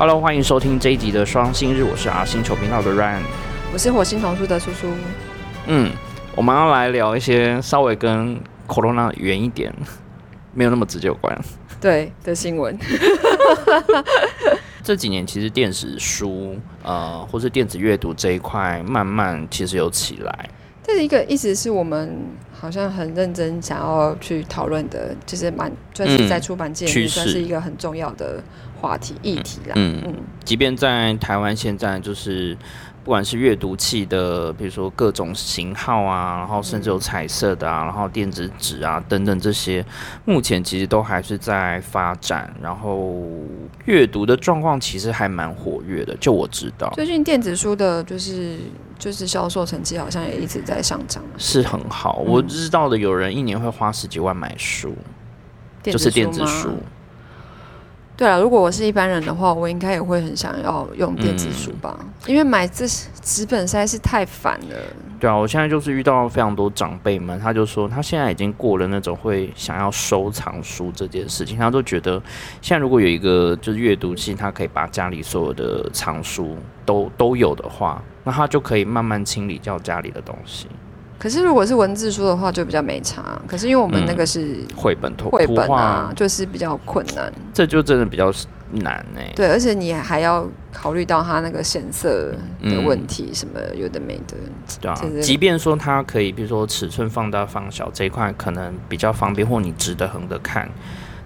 Hello，欢迎收听这一集的双星日，我是阿星球频道的 Ryan。我是火星童书的叔叔。嗯，我们要来聊一些稍微跟 Corona 远一点，没有那么直接有关。对的新闻，这几年其实电子书呃，或是电子阅读这一块，慢慢其实有起来。这是一个一直是我们好像很认真想要去讨论的，就是蛮算是在出版界里面趋势算是一个很重要的话题议题啦。嗯嗯，即便在台湾现在就是。不管是阅读器的，比如说各种型号啊，然后甚至有彩色的啊，然后电子纸啊等等这些，目前其实都还是在发展，然后阅读的状况其实还蛮活跃的。就我知道，最近电子书的就是就是销售成绩好像也一直在上涨，是很好。我知道的有人一年会花十几万买书，就是电子书。对啊，如果我是一般人的话，我应该也会很想要用电子书吧，因为买这纸本实在是太烦了。对啊，我现在就是遇到非常多长辈们，他就说他现在已经过了那种会想要收藏书这件事情，他都觉得现在如果有一个就是阅读器，他可以把家里所有的藏书都都有的话，那他就可以慢慢清理掉家里的东西。可是如果是文字书的话，就比较没差。可是因为我们那个是绘本、绘本啊，就是比较困难。这就真的比较难哎。对，而且你还要考虑到它那个显色的问题，什么有的没的。对啊，即便说它可以，比如说尺寸放大放小这一块可能比较方便，或你直的横的看。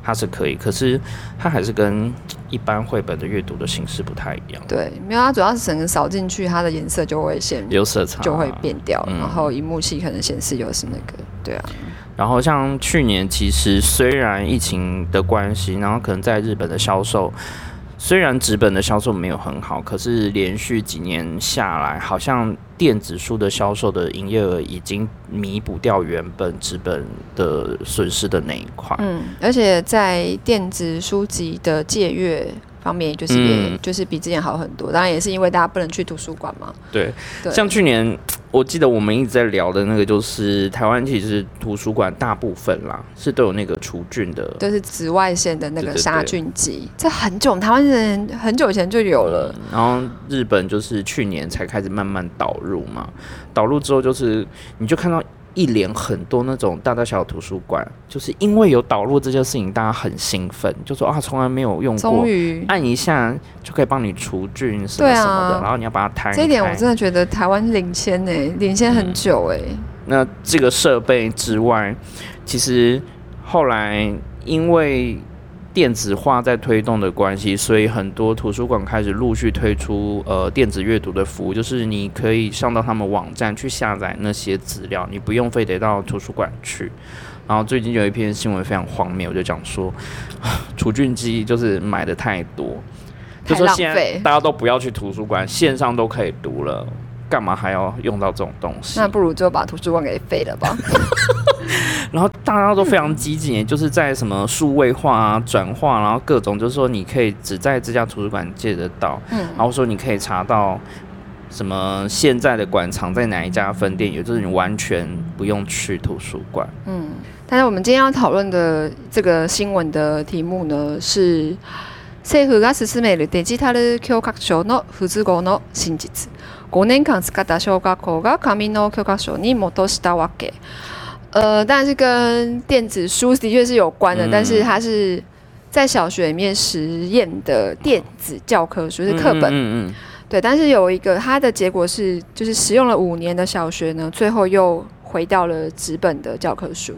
它是可以，可是它还是跟一般绘本的阅读的形式不太一样。对，没有它主要是整个扫进去，它的颜色就会显有色差，就会变掉，然后荧幕器可能显示又是那个，对啊。然后像去年，其实虽然疫情的关系，然后可能在日本的销售。虽然纸本的销售没有很好，可是连续几年下来，好像电子书的销售的营业额已经弥补掉原本纸本的损失的那一块。嗯，而且在电子书籍的借阅。方面就是也就是比之前好很多，当然也是因为大家不能去图书馆嘛。对，像去年我记得我们一直在聊的那个，就是台湾其实图书馆大部分啦是都有那个除菌的，就是紫外线的那个杀菌剂，这很久台湾人很久以前就有了。然后日本就是去年才开始慢慢导入嘛，导入之后就是你就看到。一连很多那种大大小小图书馆，就是因为有导入这件事情，大家很兴奋，就说啊，从来没有用过，按一下就可以帮你除菌什么什么的，然后你要把它摊。这一点我真的觉得台湾领先呢，领先很久哎。那这个设备之外，其实后来因为。电子化在推动的关系，所以很多图书馆开始陆续推出呃电子阅读的服务，就是你可以上到他们网站去下载那些资料，你不用非得到图书馆去。然后最近有一篇新闻非常荒谬，就讲说 除菌机就是买的太多，就说现在大家都不要去图书馆，线上都可以读了。干嘛还要用到这种东西？那不如就把图书馆给废了吧。然后大家都非常积极，就是在什么数位化啊、转化，然后各种就是说，你可以只在这家图书馆借得到，嗯，然后说你可以查到什么现在的馆藏在哪一家分店，也就是你完全不用去图书馆。嗯，但是我们今天要讨论的这个新闻的题目呢是。政府が進めるデジタル教科書の不合の真実 5年間使った小学校が紙の教科書に戻したわけ。呃，但是跟电子书的确是有关的，但是它是在小学里面实验的电子教科书是课本。嗯嗯。对，但是有一个它的结果是，就是使用了五年的小学呢，最后又回到了纸本的教科书。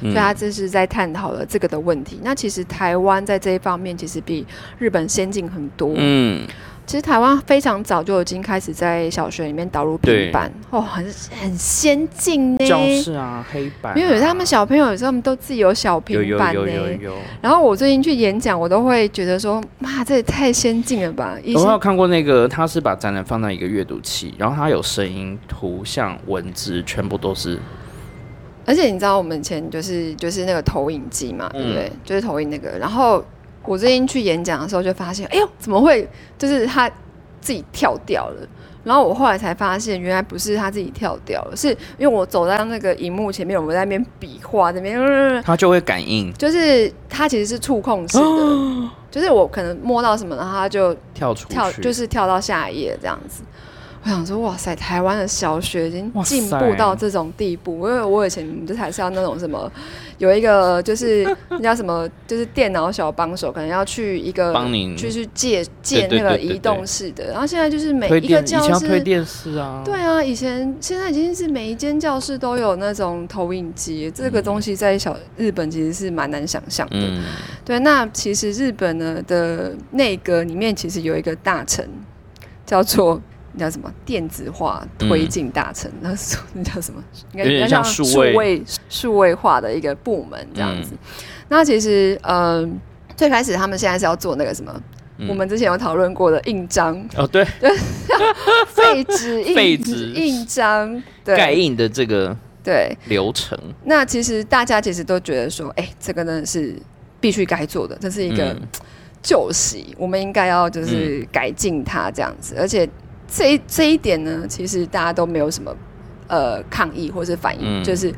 所以他这是在探讨了这个的问题。那其实台湾在这一方面其实比日本先进很多。嗯， 其实台湾非常早就已经开始在小学里面导入平板，哦，很很先进呢。教室啊，黑板。因为他们小朋友有时候他们都自己有小平板呢。有有有有。然后我最近去演讲，我都会觉得说，妈，这也太先进了吧！我有看过那个，他是把展览放在一个阅读器，然后它有声音、图像、文字，全部都是。而且你知道我们以前就是就是那个投影机嘛，对不对？就是投影那个。然后我最近去演讲的时候就发现，哎呦，怎么会就是他自己跳掉了？然后我后来才发现，原来不是他自己跳掉了，是因为我走在那个荧幕前面，我们在那边比划，那边他就会感应，就是他其实是触控式的。就是我可能摸到什么，然后他就跳出跳，就是跳到下一页这样子。我想说，哇塞，台湾的小学已经进步到这种地步。因为我以前就还是要那种什么，有一个就是 人家什么，就是电脑小帮手，可能要去一个帮你就是借借那个移动式的。然后现在就是每一个教室，要推电视啊，对啊，以前现在已经是每一间教室都有那种投影机，这个东西在小日本其实是蛮难想象的。嗯，对，那其实日本呢的内阁里面其实有一个大臣叫做那叫什么电子化推进大臣，那是那叫什么？应该像数位。数位位化的一个部门这样子。那其实呃，最开始他们现在是要做那个什么？嗯。我们之前有讨论过的印章、哦对，废纸印、废纸。印章，对。盖印的这个对。流程，那其实大家其实都觉得说，哎、这个呢是必须该做的，这是一个嗯。旧习，我们应该要就是改进它这样子。而且这一这一点呢，其实大家都没有什么呃抗议或是反应，嗯就是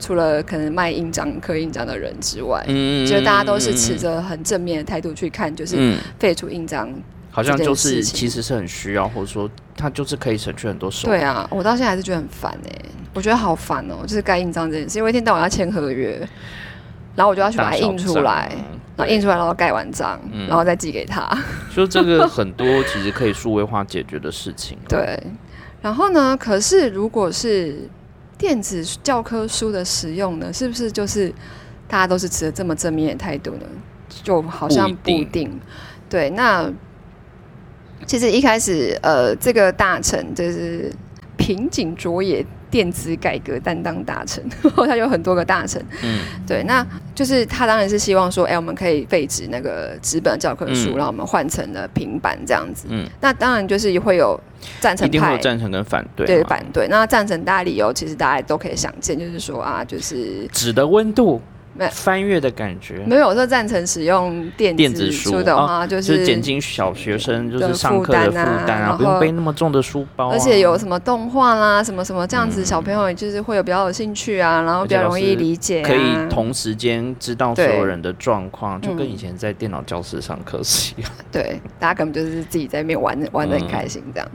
除了可能卖印章、刻印章的人之外，嗯就大家都是持着很正面的态度去看，就是嗯，废除印章。好像就是其实是很需要，或者说它就是可以省去很多手。对啊，我到现在还是觉得很烦哎、我觉得好烦哦、就是盖印章这件事，因为一天到晚要签合约，然后我就要去把它印出来，然后印出来，然后盖完章，嗯然后再寄给他。就这个很多其实可以数位化解决的事情。，对，然后呢？可是如果是电子教科书的使用呢，是不是就是大家都是持着这么正面的态度呢？就好像不不一定一定。对，那其实一开始，呃，这个大臣就是平井卓也电子改革担当大臣，他有很多个大臣。嗯对，那就是他当然是希望说，哎、我们可以废止那个纸本教科书，嗯然后我们换成了平板这样子。嗯，那当然就是会有赞成派一定会有。赞成跟反对。对，反对。那赞成大家理由，其实大家都可以想见，就是说啊，就是纸的温度没，翻阅的感觉。没有我说赞成使用电电子书。书的话，就就是是减轻小学生就是上课的负负担啊担啊，不用背那么重的书包啊、而且有什么动画啦，什么什么这样子，嗯。小朋友就是会有比较有兴趣啊，然后比较容易理解、啊，可以同时间知道所有人的状况，就跟嗯以前在电脑教室上课是一样。对，大家根本就是自己在那边玩玩的很嗯开心这样。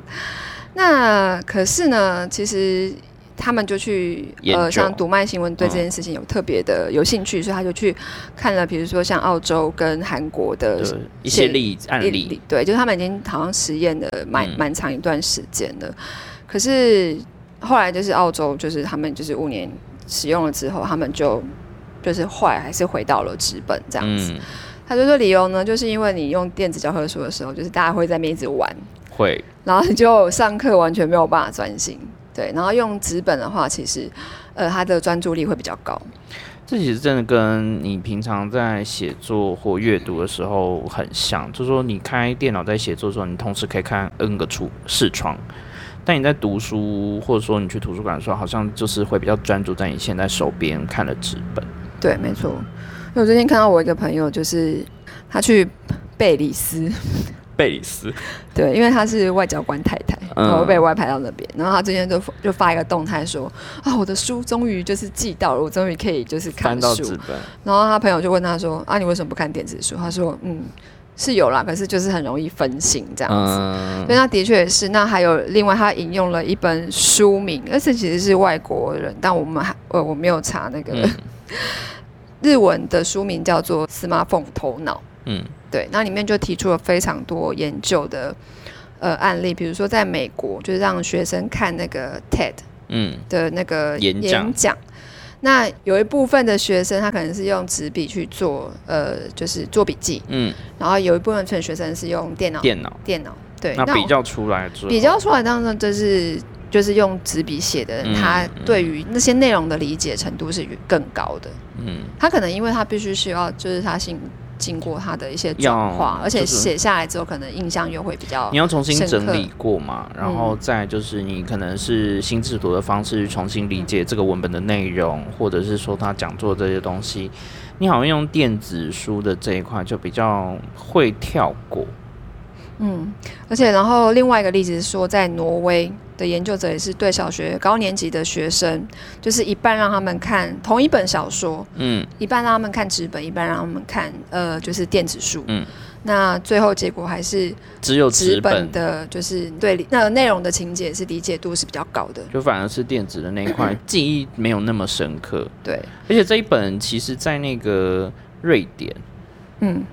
那可是呢，其实他们就去呃，像读卖新闻对这件事情有特别的有兴趣，所以他就去看了，比如说像澳洲跟韩国的一些例案一例，对，就是他们已经好像实验了蛮嗯。蛮长一段时间了。可是后来就是澳洲，就是他们就是五年使用了之后，他们就就是后来还是回到了纸本这样子。嗯，他就说理由呢，就是因为你用电子教科书的时候，就是大家会在那边一直玩，会，然后你就上课完全没有办法专心。对，然后用纸本的话，其实呃，他的专注力会比较高。这其实真的跟你平常在写作或阅读的时候很像，就是说你开电脑在写作的时候，你同时可以看 N 个出视窗。但你在读书，或者说你去图书馆的时候，好像就是会比较专注在你现在手边看的纸本。对，没错。因为我最近看到我一个朋友，就是他去贝里斯，贝里斯，对，因为她是外交官太太，嗯然后被外派到那边，然后她最近就就发一个动态说啊，我的书终于就是寄到了，我终于可以就是看书然后他朋友就问他说啊，你为什么不看电子书？他说嗯，是有啦，可是就是很容易分心这样子。那的确也是。那还有另外，他引用了一本书名，而且其实是外国人，但我们还呃我没有查那个、嗯 日文的书名叫做《Smartphone 头脑》。嗯对，那里面就提出了非常多研究的呃案例，比如说在美国，就是让学生看那个 TED 嗯的那个演讲讲。那有一部分的学生，他可能是用纸笔去做，呃，就是做笔记，嗯，然后有一部分学生是用电脑，电脑，电脑，对，那比较出来之后，比较出来，当中就是就是用纸笔写的人，嗯他对于那些内容的理解程度是更高的。嗯他可能因为他必须需要，就是他经经过他的一些转化要，而且写下来之后，可能印象又会比较你要重新整理过嘛，然后再就是你可能是新制图的方式重新理解这个文本的内容，或者是说他讲座这些东西，你好像用电子书的这一块就比较会跳过。嗯，而且然后另外一个例子是说，在挪威的研究者也是对小学高年级的学生，就是一半让他们看同一本小说，嗯一半让他们看纸本，一半让他们看呃就是电子书。嗯，那最后结果还是只有纸纸本本的，就是对那内容的情节是理解度是比较高的。就反而是电子的那一块 记忆没有那么深刻，对，而且这一本其实在那个瑞典，嗯，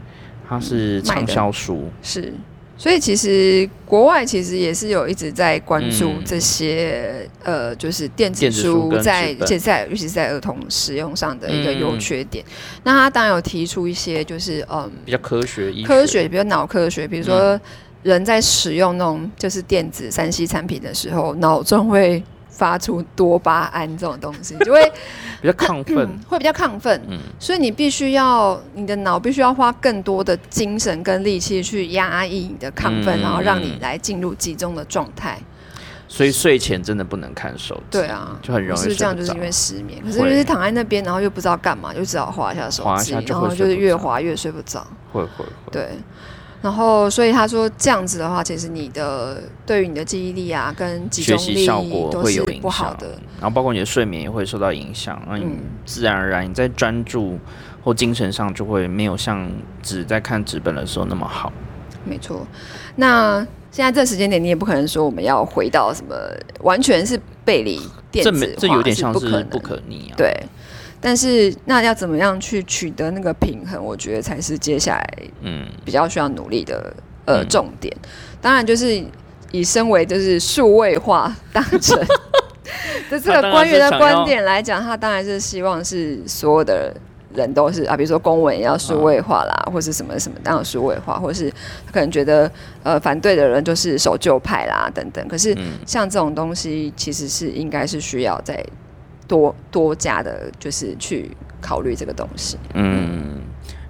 它是畅销书，是。所以其实国外其实也是有一直在关注嗯。这些、呃，就是电子书在纸本。现在尤其是在儿童使用上的一个嗯。优缺点。那他当然有提出一些就是嗯比较科学医科学，比如脑科学，比如嗯。说人在使用那种就是电子三 C 产品的时候，脑中会发出多巴胺这种东西，就会 比较亢奋，会比较亢奋。嗯所以你必须要，你的脑必须要花更多的精神跟力气去压抑你的亢奋，嗯然后让你来进入集中的状态。所以睡前真的不能看手机，对啊，就很容易是这样，睡不着就是因为失眠。可是会就是躺在那边，然后又不知道干嘛，就只好划一下手机然后就是越滑越睡不着。会会会，对，然后所以他说这样子的话，其实你的对于你的记忆力啊跟集学习中力效果会有不好的。，然后包括你的睡眠也会受到影响，那你嗯自然而然你在专注或精神上就会没有像只在看纸本的时候那么好。没错。那现在这时间点，你也不可能说我们要回到什么完全是背离电子化，这这有点像是不可是不可逆啊。对。但是那要怎么样去取得那个平衡？我觉得才是接下来嗯，比较需要努力的呃嗯重点。当然，就是以身为就是数位化当成 的这个官员的观点来讲，他当然是希望是所有的人都是啊，比如说公文也要数位化啦，或是什么什么当然数位化，或是他可能觉得呃反对的人就是守旧派啦等等。可是嗯像这种东西，其实是应该是需要再多多加的，就是去考虑这个东西。嗯，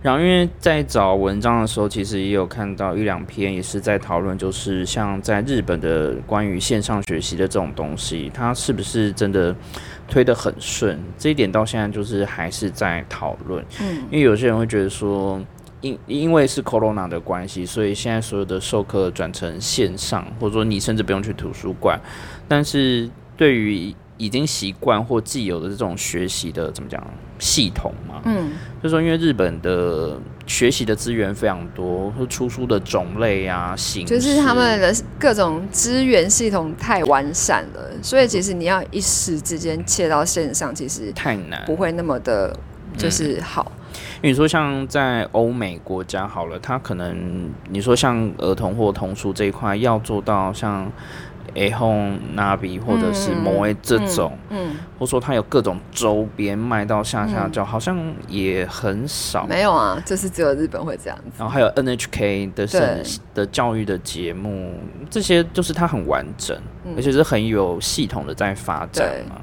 然后因为在找文章的时候，其实也有看到一两篇，也是在讨论，就是像在日本的关于线上学习的这种东西，它是不是真的推得很顺？这一点到现在就是还是在讨论。嗯因为有些人会觉得说，因因为是 corona 的关系，所以现在所有的授课转成线上，或者说你甚至不用去图书馆。但是对于已经习惯或既有的这种学习的怎么讲系统嘛，嗯就是说因为日本的学习的资源非常多，或出书的种类啊、形式，就是他们的各种资源系统太完善了，所以其实你要一时之间切到线上，其实太难。不会那么的，就是好。因为你说像在欧美国家好了，他可能你说像儿童或童书这一块要做到像 A Home、Navi 或者是嗯 Moe 这种，嗯，或者说它有各种周边卖到下下教，好像也很少。没有啊，就是只有日本会这样子。然后还有 NHK 的的教育的节目，这些就是它很完整，嗯而且是很有系统的在发展嘛。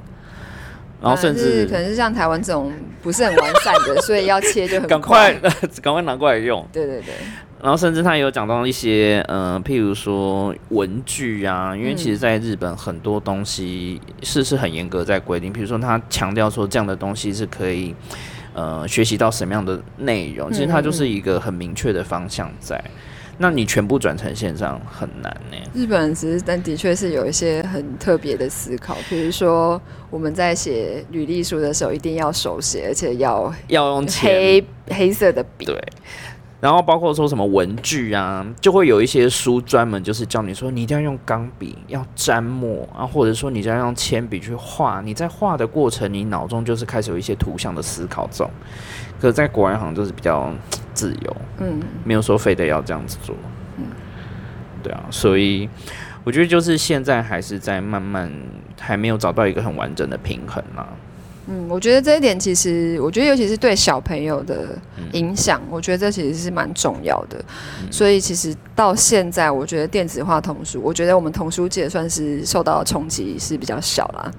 然后甚至可能是像台湾这种不是很完善的，所以要切就很赶快 赶快拿过来用。对对对，然后甚至他有讲到一些，呃，譬如说文具啊，因为其实在日本很多东西是是很严格在规定，比如说他强调说这样的东西是可以，呃，学习到什么样的内容，其实它就是一个很明确的方向在。那你全部转成线上很难呢、日本人只是但的确是有一些很特别的思考，比如说我们在写履历书的时候一定要手写，而且要要用黑黑色的笔。对，然后包括说什么文具啊，就会有一些书专门就是教你说，你一定要用钢笔，要沾墨啊，或者说你就要用铅笔去画。你在画的过程，你脑中就是开始有一些图像的思考这种。可是在国外好像就是比较自由，嗯，没有说非得要这样子做。嗯对啊，所以我觉得就是现在还是在慢慢还没有找到一个很完整的平衡啦。嗯，我觉得这一点其实，我觉得尤其是对小朋友的影响，我觉得这其实是蛮重要的。所以其实到现在，我觉得电子化童书，我觉得我们童书界算是受到的冲击是比较小啦。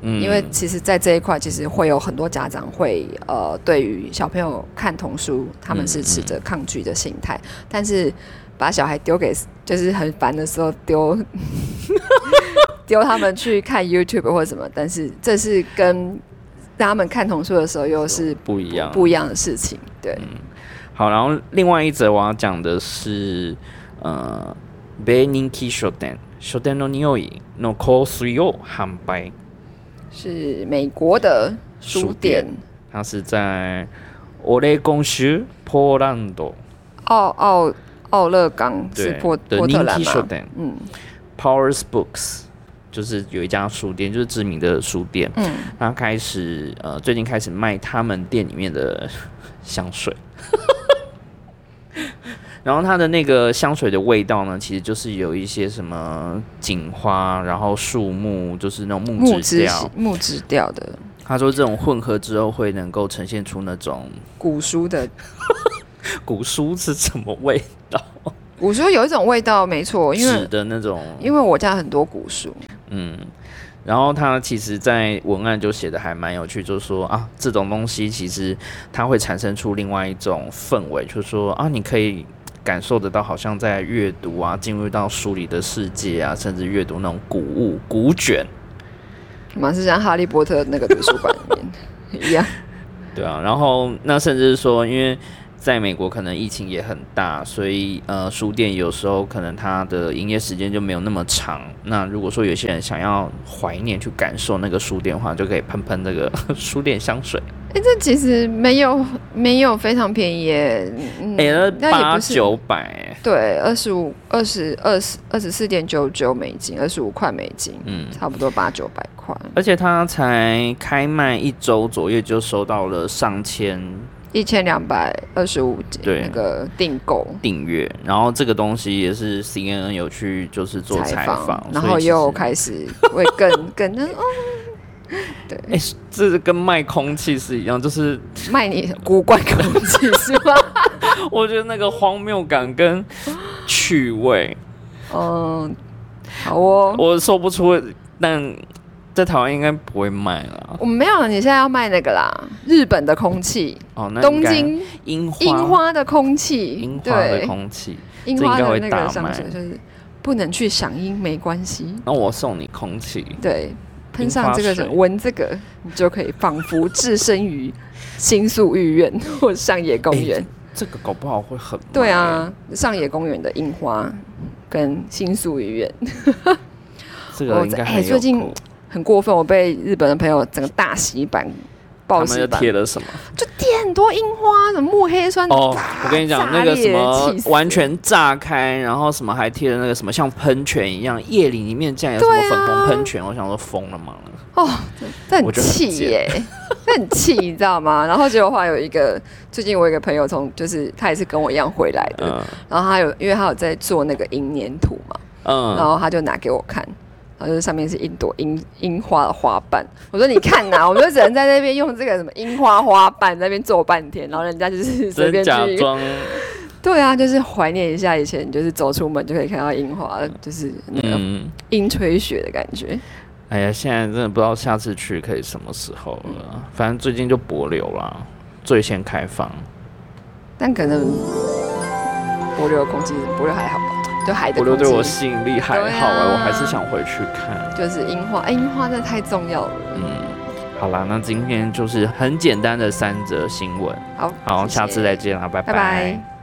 嗯，因为其实，在这一块，其实会有很多家长会呃，对于小朋友看童书，他们是持着抗拒的心态，但是把小孩丢给就是很烦的时候丢 丢他们去看 YouTube 或者什么，但是这是跟让他们看童书的时候又是不一样，不一样的事情。对，好，然后另外一则我要讲的是，呃，米人気書店書店の匂いの香水を販売。是美国的书店它是在オレゴン州ポーランド。 奥奥奥勒冈是对波的波特兰 Ninki 嘛？ Shoten 嗯 Powers Books， 就是有一家书店，就是知名的书店，嗯，他开始呃最近开始卖他们店里面的香水。然后它的那个香水的味道呢，其实就是有一些什么锦花，然后树木，就是那种木木质质调。木质调的。他说这种混合之后会能够呈现出那种古书的。古书是什么味道，古书有一种味道，没错，因纸为的那种，因为我家很多古书，嗯。然后他其实，在文案就写的还蛮有趣，就是说啊，这种东西其实它会产生出另外一种氛围，就是说啊，你可以感受得到，好像在阅读啊，进入到书里的世界啊，甚至阅读那种古物、古卷，嘛是像哈利波特那个图书馆里面一样。对啊。然后那甚至是说，因为在美国可能疫情也很大，所以呃，书店有时候可能它的营业时间就没有那么长。那如果说有些人想要怀念去感受那个书店的话，就可以喷喷这个 书店香水。哎、这其实没有没有非常便宜耶，嗯，哎、那那也八不是九百，对，二十五、二十二十二十四点九九美金，二十五块美金，嗯，差不多八九百块，而且它才开卖一周左右就收到了上千一千两百二十五对。那个订购。订阅，然后这个东西也是 CNN 有去就是做采访，然后又开始会更 更那哦，对，哎、这是跟卖空气是一样，就是卖你古怪空气是吗？我觉得那个荒谬感跟趣味，嗯，好哦，我说不出，但在台湾应该不会卖了。我们没有，你现在要卖那个啦，日本的空气，哦，那东京樱花。樱花的空气，樱花的，空气，樱花的那个香水就是不能去赏樱没关系，那我送你空气。对，喷上这个闻这个，你就可以仿佛置身于新宿御苑 或上野公园。这个搞不好会很卖对，啊，上野公园的樱花跟新宿御苑。这个应该很有最近口很过分，我被日本的朋友整个大洗版。他们就爆洗版贴了什么？就贴很多樱花，什么木黑酸哦，我跟你讲，那个什裂么完全炸开，然后什么还贴了那个什么像喷泉一样，夜里里面竟然有什么粉红喷泉，我想说疯了吗？哦，这很气贱耶，这很气，你知道吗？然后结果后来有一个，最近我有一个朋友从，就是他也是跟我一样回来的，嗯然后他有，因为他有在做那个银粘土嘛，嗯然嗯，后他就拿给我看，然后就是上面是一朵樱樱花的花瓣，我说你看呐、我们就只能在那边用这个什么樱花花瓣在那边做半天，然后人家就是随便去，假装，对啊，就是怀念一下以前，就是走出门就可以看到樱花，就是那个嗯，樱吹雪的感觉。哎呀，现在真的不知道下次去可以什么时候了，反正最近就博流啦，最先开放。但可能柏流的空气，柏流还好吧，就海的博流空气对我吸引力还好哎、啊我还是想回去看。就是樱花，哎、樱花真的太重要了。嗯，好啦，那今天就是很简单的三则新闻。好，好，谢谢下次再见啦，拜拜拜